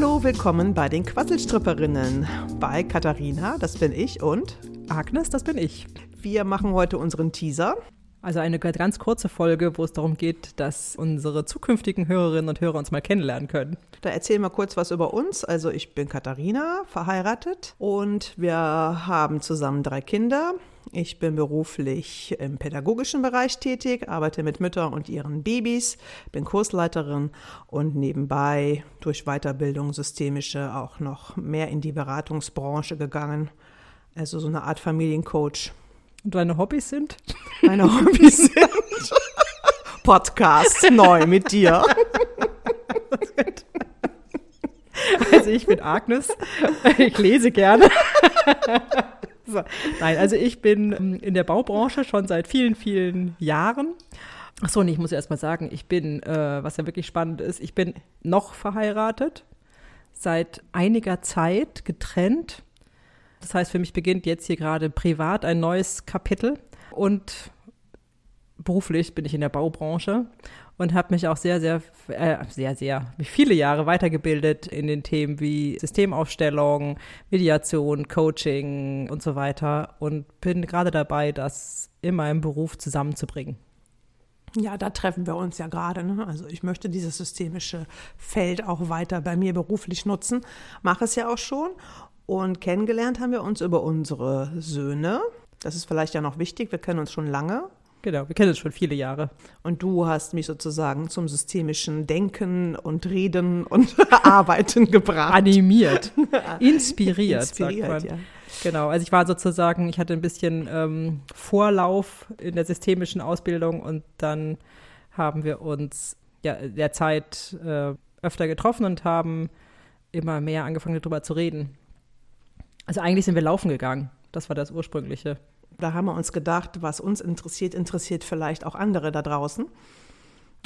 Hallo, willkommen bei den Quasselstripperinnen. Bei Katharina, das bin ich, und Agnes, das bin ich. Wir machen heute unseren Teaser. Also eine ganz kurze Folge, wo es darum geht, dass unsere zukünftigen Hörerinnen und Hörer uns mal kennenlernen können. Da erzählen wir kurz was über uns. Also ich bin Katharina, verheiratet und wir haben zusammen drei Kinder. Ich bin beruflich im pädagogischen Bereich tätig, arbeite mit Müttern und ihren Babys, bin Kursleiterin und nebenbei durch Weiterbildung systemische auch noch mehr in die Beratungsbranche gegangen. Also so eine Art Familiencoach. Und deine Hobbys sind? Meine Hobbys sind Podcast neu mit dir. Also ich bin Agnes, ich lese gerne. So. Nein, also ich bin ähm, in der Baubranche schon seit vielen, vielen Jahren. Achso, und ich muss erst mal sagen, ich bin, äh, was ja wirklich spannend ist, ich bin noch verheiratet, seit einiger Zeit getrennt. Das heißt, für mich beginnt jetzt hier gerade privat ein neues Kapitel und beruflich bin ich in der Baubranche und habe mich auch sehr, sehr, äh, sehr, sehr, viele Jahre weitergebildet in den Themen wie Systemaufstellung, Mediation, Coaching und so weiter und bin gerade dabei, das in meinem Beruf zusammenzubringen. Ja, da treffen wir uns ja gerade. Ne? Also ich möchte dieses systemische Feld auch weiter bei mir beruflich nutzen, mache es ja auch schon. Und kennengelernt haben wir uns über unsere Söhne. Das ist vielleicht ja noch wichtig, wir kennen uns schon lange. Genau, wir kennen uns schon viele Jahre. Und du hast mich sozusagen zum systemischen Denken und Reden und Arbeiten gebracht. Animiert, inspiriert, Inspiriert, sagt man. ja. Genau, also ich war sozusagen, ich hatte ein bisschen ähm, Vorlauf in der systemischen Ausbildung und dann haben wir uns ja derzeit äh, öfter getroffen und haben immer mehr angefangen darüber zu reden. Also eigentlich sind wir laufen gegangen. Das war das ursprüngliche. Da haben wir uns gedacht, was uns interessiert, interessiert vielleicht auch andere da draußen.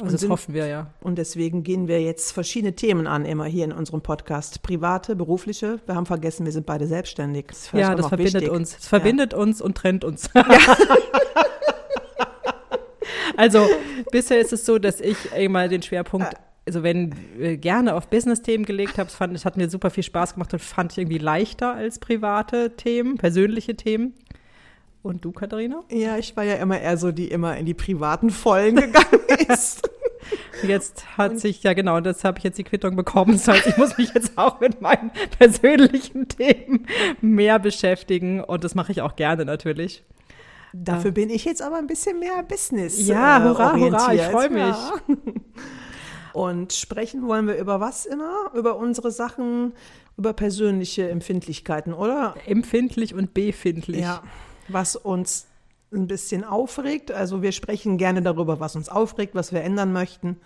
Also das sind- hoffen wir ja. Und deswegen gehen wir jetzt verschiedene Themen an, immer hier in unserem Podcast. Private, berufliche. Wir haben vergessen, wir sind beide selbstständig. Das Ja, das verbindet wichtig. uns. Es verbindet uns und trennt uns. also bisher ist es so, dass ich immer den Schwerpunkt, also wenn äh, gerne auf Business-Themen gelegt habe, es fand, es hat mir super viel Spaß gemacht und fand ich irgendwie leichter als private Themen, persönliche Themen. Und du, Katharina? Ja, ich war ja immer eher so, die immer in die privaten Vollen gegangen ist. Jetzt hat sich, ja genau, und das habe ich jetzt die Quittung bekommen. Das heißt, ich muss mich jetzt auch mit meinen persönlichen Themen mehr beschäftigen. Und das mache ich auch gerne natürlich. Dafür bin ich jetzt aber ein bisschen mehr Business. Ja, äh, hurra, hurra, ich freu mich. Ja. Und sprechen wollen wir über was immer? Über unsere Sachen, über persönliche Empfindlichkeiten, oder? Empfindlich und befindlich. Ja. Was uns ein bisschen aufregt. Also wir sprechen gerne darüber, was uns aufregt, was wir ändern möchten.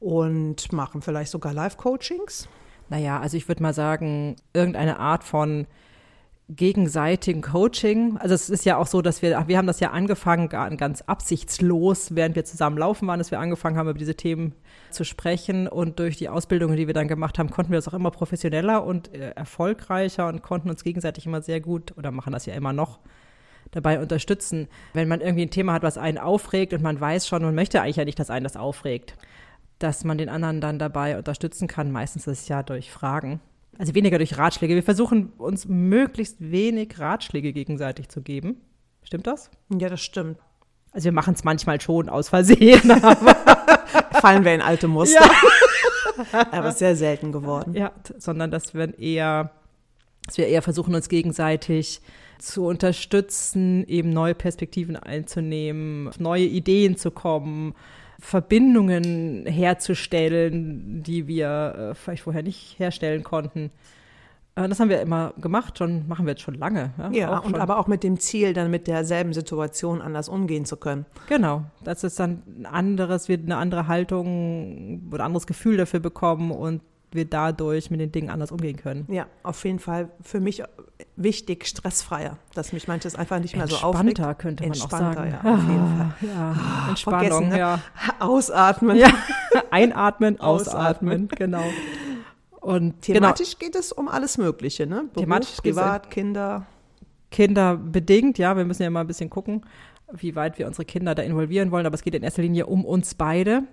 Und machen vielleicht sogar Live-Coachings. Naja, also ich würde mal sagen, irgendeine Art von gegenseitigen Coaching. Also es ist ja auch so, dass wir, wir haben das ja angefangen, ganz absichtslos, während wir zusammen laufen waren, dass wir angefangen haben, über diese Themen zu sprechen. Und durch die Ausbildungen, die wir dann gemacht haben, konnten wir das auch immer professioneller und äh, erfolgreicher und konnten uns gegenseitig immer sehr gut, oder machen das ja immer noch, dabei unterstützen. Wenn man irgendwie ein Thema hat, was einen aufregt und man weiß schon, man möchte eigentlich ja nicht, dass einen das aufregt, dass man den anderen dann dabei unterstützen kann. Meistens ist es ja durch Fragen. Also weniger durch Ratschläge. Wir versuchen uns möglichst wenig Ratschläge gegenseitig zu geben. Stimmt das? Ja, das stimmt. Also wir machen es manchmal schon aus Versehen, aber Fallen wir in alte Muster. Aber ist sehr selten geworden. ja, sondern dass wir eher, dass wir eher versuchen, uns gegenseitig zu unterstützen, eben neue Perspektiven einzunehmen, auf neue Ideen zu kommen, Verbindungen herzustellen, die wir äh, vielleicht vorher nicht herstellen konnten. Äh, das haben wir immer gemacht, schon machen wir jetzt schon lange. Ja, Auch und schon. aber auch mit dem Ziel, dann mit derselben Situation anders umgehen zu können. Genau, dass es dann ein anderes, wir eine andere Haltung oder ein anderes Gefühl dafür bekommen und wir dadurch mit den Dingen anders umgehen können. Ja, auf jeden Fall für mich wichtig, stressfreier, dass mich manches einfach nicht mehr so aufregt. Entspannter könnte man auch Entspannter, sagen. ja, auf jeden Fall. Ja, Entspannung, vergessen, ne? ja. Ausatmen. ja. Einatmen, Ausatmen. genau. Und genau, Thematisch geht es um alles Mögliche, ne? Beruf, Thematisch privat, Kinder. Kinder bedingt, ja, wir müssen ja mal ein bisschen gucken. wie weit wir unsere Kinder da involvieren wollen, aber es geht in erster Linie um uns beide.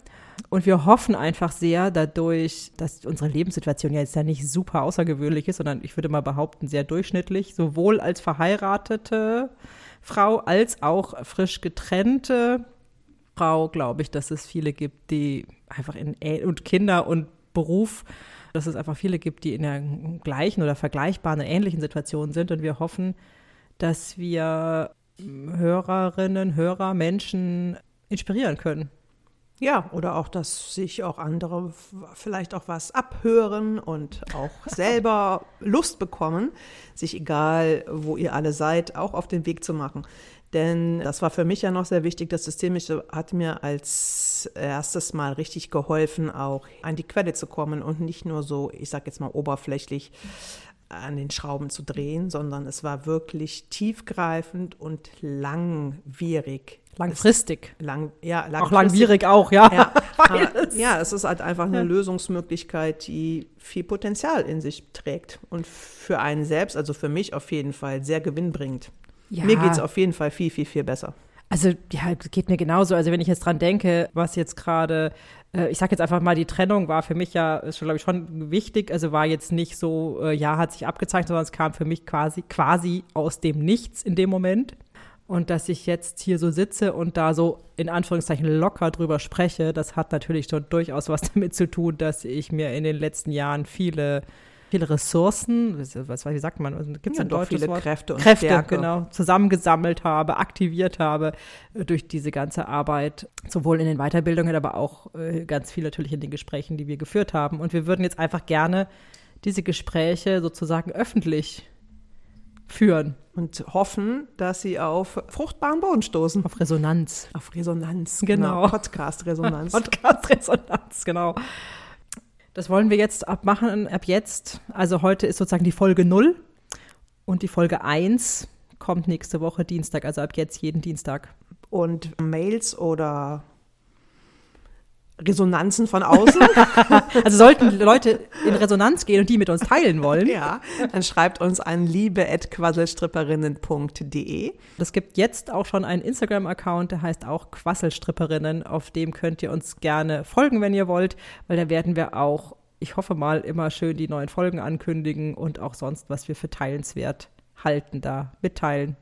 Und wir hoffen einfach sehr dadurch, dass unsere Lebenssituation ja jetzt ja nicht super außergewöhnlich ist, sondern ich würde mal behaupten, sehr durchschnittlich, sowohl als verheiratete Frau als auch frisch getrennte Frau, glaube ich, dass es viele gibt, die einfach in und Kinder und Beruf, dass es einfach viele gibt, die in der gleichen oder vergleichbaren, ähnlichen Situation sind. Und wir hoffen, dass wir Hörerinnen, Hörer, Menschen inspirieren können. Ja, oder auch, dass sich auch andere vielleicht auch was abhören und auch selber Lust bekommen, sich egal, wo ihr alle seid, auch auf den Weg zu machen. Denn das war für mich ja noch sehr wichtig. Das Systemische hat mir als erstes Mal richtig geholfen, auch an die Quelle zu kommen und nicht nur so, ich sag jetzt mal oberflächlich an den Schrauben zu drehen, sondern es war wirklich tiefgreifend und langwierig. Langfristig. Lang, ja, langfristig. Auch langwierig auch, ja. Ja, ja, es ist halt einfach eine ja. Lösungsmöglichkeit, die viel Potenzial in sich trägt und für einen selbst, also für mich auf jeden Fall, sehr gewinnbringend. Ja. Mir geht es auf jeden Fall viel, viel, viel besser. Also, ja, geht mir genauso. Also, wenn ich jetzt dran denke, was jetzt gerade, äh, ich sag jetzt einfach mal, die Trennung war für mich ja, ist glaube ich, schon wichtig. Also, war jetzt nicht so, äh, ja, hat sich abgezeichnet, sondern es kam für mich quasi, quasi aus dem Nichts in dem Moment. Und dass ich jetzt hier so sitze und da so in Anführungszeichen locker drüber spreche, das hat natürlich schon durchaus was damit zu tun, dass ich mir in den letzten Jahren viele viele Ressourcen, was, wie sagt man, gibt es ja, ein deutsches viele Wort? Kräfte und Kräfte, Stärke. genau, zusammengesammelt habe, aktiviert habe äh, durch diese ganze Arbeit, sowohl in den Weiterbildungen, aber auch äh, ganz viel natürlich in den Gesprächen, die wir geführt haben. Und wir würden jetzt einfach gerne diese Gespräche sozusagen öffentlich führen. Und hoffen, dass sie auf fruchtbaren Boden stoßen. Auf Resonanz. Auf Resonanz, genau. genau. Podcast-Resonanz. Podcast-Resonanz, genau. Das wollen wir jetzt abmachen, ab jetzt. Also heute ist sozusagen die Folge 0 und die Folge 1 kommt nächste Woche Dienstag, also ab jetzt jeden Dienstag. Und Mails oder Resonanzen von außen. also sollten Leute in Resonanz gehen und die mit uns teilen wollen. Ja, dann schreibt uns an liebe.quasselstripperinnen.de. Es gibt jetzt auch schon einen Instagram-Account, der heißt auch Quasselstripperinnen. Auf dem könnt ihr uns gerne folgen, wenn ihr wollt, weil da werden wir auch, ich hoffe mal, immer schön die neuen Folgen ankündigen und auch sonst, was wir für teilenswert halten, da mitteilen.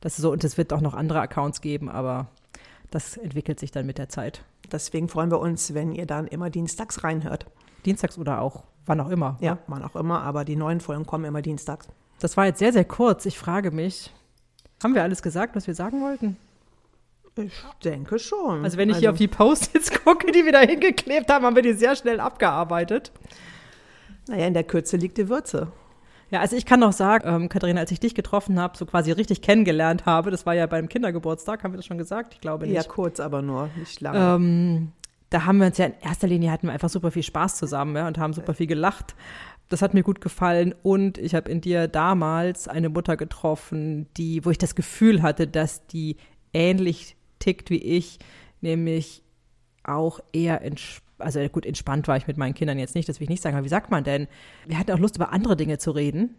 Das ist so, und es wird auch noch andere Accounts geben, aber das entwickelt sich dann mit der Zeit. Deswegen freuen wir uns, wenn ihr dann immer dienstags reinhört. Dienstags oder auch wann auch immer. Ja, wann auch immer, aber die neuen Folgen kommen immer dienstags. Das war jetzt sehr, sehr kurz. Ich frage mich, haben wir alles gesagt, was wir sagen wollten? Ich denke schon. Also wenn ich also, hier auf die Post-its gucke, die wir da hingeklebt haben, haben wir die sehr schnell abgearbeitet. Naja, in der Kürze liegt die Würze. Ja, also ich kann noch sagen, ähm, Katharina, als ich dich getroffen habe, so quasi richtig kennengelernt habe, das war ja beim Kindergeburtstag, haben wir das schon gesagt? Ich glaube nicht. Ja, kurz, aber nur, nicht lange. Ähm, da haben wir uns ja in erster Linie hatten wir einfach super viel Spaß zusammen ja, und haben super viel gelacht. Das hat mir gut gefallen und ich habe in dir damals eine Mutter getroffen, die, wo ich das Gefühl hatte, dass die ähnlich tickt wie ich, nämlich auch eher entspannt also gut, entspannt war ich mit meinen Kindern jetzt nicht, das will ich nicht sagen, aber wie sagt man denn? Wir hatten auch Lust, über andere Dinge zu reden.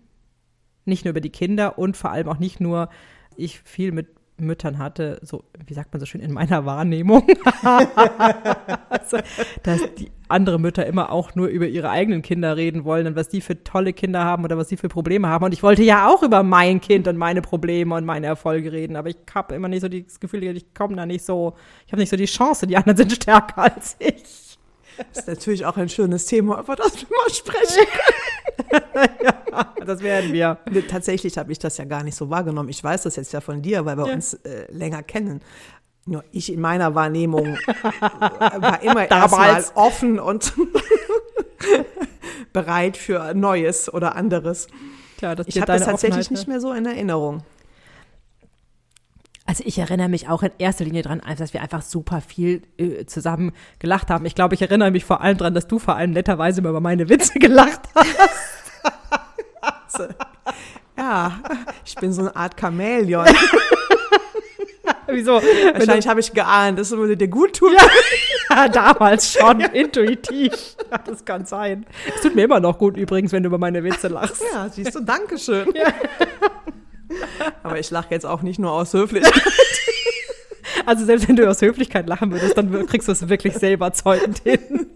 Nicht nur über die Kinder und vor allem auch nicht nur, ich viel mit Müttern hatte, so, wie sagt man so schön, in meiner Wahrnehmung, also, dass die andere Mütter immer auch nur über ihre eigenen Kinder reden wollen und was die für tolle Kinder haben oder was sie für Probleme haben. Und ich wollte ja auch über mein Kind und meine Probleme und meine Erfolge reden, aber ich habe immer nicht so das Gefühl, ich komme da nicht so, ich habe nicht so die Chance, die anderen sind stärker als ich. Das ist natürlich auch ein schönes Thema, über das wir mal sprechen ja, das werden wir. Tatsächlich habe ich das ja gar nicht so wahrgenommen. Ich weiß das jetzt ja von dir, weil wir ja. uns äh, länger kennen. Nur ich in meiner Wahrnehmung war immer erstmal offen und bereit für Neues oder anderes. Tja, ich habe das tatsächlich Offenheit, nicht mehr so in Erinnerung. Also ich erinnere mich auch in erster Linie daran, dass wir einfach super viel äh, zusammen gelacht haben. Ich glaube, ich erinnere mich vor allem daran, dass du vor allem netterweise über meine Witze gelacht hast. ja, ich bin so eine Art Chamäleon. Wieso? Wahrscheinlich habe ich geahnt, das würde dir gut tun. Ja, damals schon, intuitiv. Das kann sein. Es tut mir immer noch gut übrigens, wenn du über meine Witze lachst. Ja, siehst du, Dankeschön. Ja. Aber ich lache jetzt auch nicht nur aus Höflichkeit. Also selbst wenn du aus Höflichkeit lachen würdest, dann kriegst du es wirklich selber zeugend hin.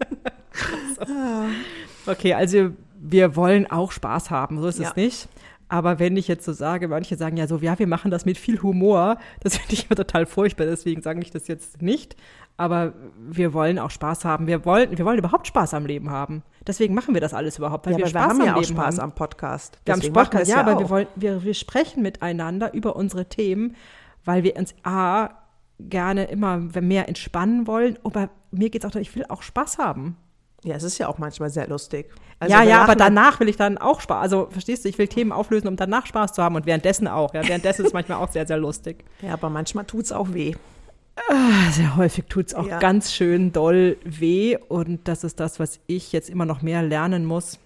so. Okay, also wir wollen auch Spaß haben, so ist ja. es nicht. Aber wenn ich jetzt so sage, manche sagen ja so, ja, wir machen das mit viel Humor, das finde ich total furchtbar, deswegen sage ich das jetzt nicht. Aber wir wollen auch Spaß haben. Wir wollen, wir wollen überhaupt Spaß am Leben haben. Deswegen machen wir das alles überhaupt. Weil ja, wir, Spaß wir haben ja auch Leben Spaß haben. am Podcast. Wir Deswegen haben Spaß, ja, ja, aber wir, wollen, wir, wir sprechen miteinander über unsere Themen, weil wir uns A, gerne immer mehr entspannen wollen, aber mir geht es auch darum, ich will auch Spaß haben. Ja, es ist ja auch manchmal sehr lustig. Also ja, ja, aber danach will ich dann auch Spaß. Also verstehst du, ich will Themen auflösen, um danach Spaß zu haben und währenddessen auch. Ja, währenddessen ist es manchmal auch sehr, sehr lustig. Ja, aber manchmal tut es auch weh. Ah, sehr häufig tut es auch ja. ganz schön doll weh und das ist das, was ich jetzt immer noch mehr lernen muss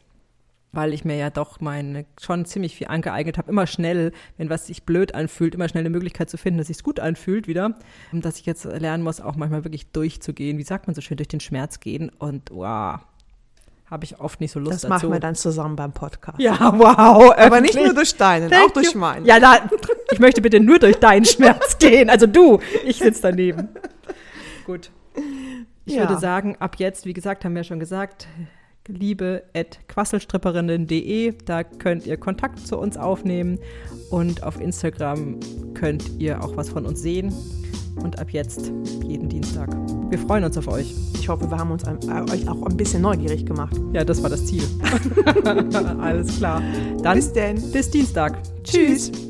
weil ich mir ja doch meine schon ziemlich viel angeeignet habe, immer schnell, wenn was sich blöd anfühlt, immer schnell eine Möglichkeit zu finden, dass sich's gut anfühlt wieder, und dass ich jetzt lernen muss, auch manchmal wirklich durchzugehen, wie sagt man so schön, durch den Schmerz gehen und wow, habe ich oft nicht so Lust das dazu. Das machen wir dann zusammen beim Podcast. Ja, wow. Aber nicht nur durch deinen, Thank auch durch meinen. Ja, da, ich möchte bitte nur durch deinen Schmerz gehen. Also du, ich sitze daneben. Gut. Ich ja. würde sagen, ab jetzt, wie gesagt, haben wir ja schon gesagt, liebe.quasselstripperinnen.de. Da könnt ihr Kontakt zu uns aufnehmen und auf Instagram könnt ihr auch was von uns sehen. Und ab jetzt jeden Dienstag. Wir freuen uns auf euch. Ich hoffe, wir haben uns äh, euch auch ein bisschen neugierig gemacht. Ja, das war das Ziel. Alles klar. Dann bis denn. Bis Dienstag. Tschüss. Tschüss.